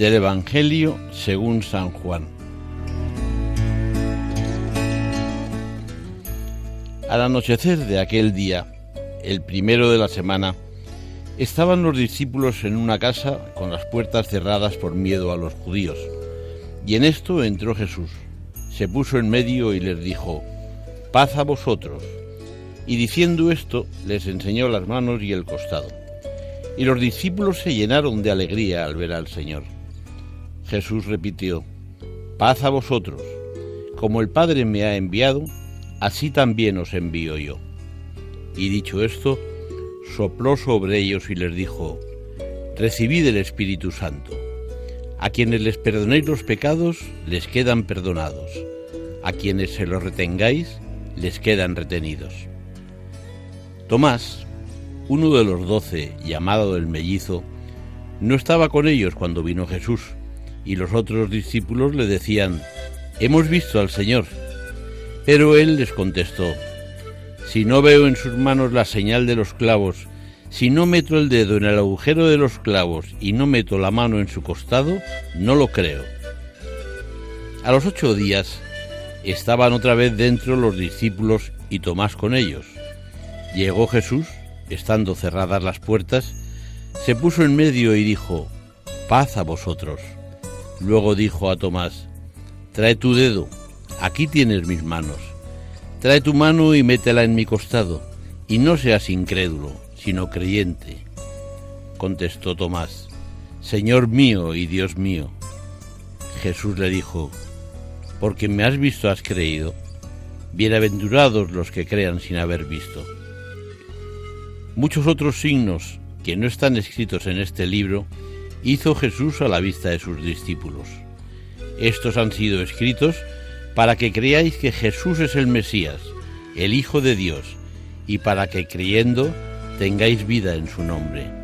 Del Evangelio según San Juan. Al anochecer de aquel día, el primero de la semana, estaban los discípulos en una casa con las puertas cerradas por miedo a los judíos. Y en esto entró Jesús, se puso en medio y les dijo, paz a vosotros. Y diciendo esto, les enseñó las manos y el costado. Y los discípulos se llenaron de alegría al ver al Señor. Jesús repitió, paz a vosotros, como el Padre me ha enviado, así también os envío yo. Y dicho esto, sopló sobre ellos y les dijo, recibid el Espíritu Santo. A quienes les perdonéis los pecados, les quedan perdonados. A quienes se los retengáis, les quedan retenidos. Tomás, uno de los doce, llamado el mellizo, no estaba con ellos cuando vino Jesús y los otros discípulos le decían, Hemos visto al Señor. Pero él les contestó, Si no veo en sus manos la señal de los clavos, si no meto el dedo en el agujero de los clavos y no meto la mano en su costado, no lo creo. A los ocho días estaban otra vez dentro los discípulos y Tomás con ellos. Llegó Jesús, estando cerradas las puertas, se puso en medio y dijo, paz a vosotros. Luego dijo a Tomás, Trae tu dedo, aquí tienes mis manos. Trae tu mano y métela en mi costado, y no seas incrédulo, sino creyente. Contestó Tomás, Señor mío y Dios mío. Jesús le dijo, Porque me has visto has creído. Bienaventurados los que crean sin haber visto. Muchos otros signos que no están escritos en este libro hizo Jesús a la vista de sus discípulos. Estos han sido escritos para que creáis que Jesús es el Mesías, el Hijo de Dios, y para que creyendo tengáis vida en su nombre.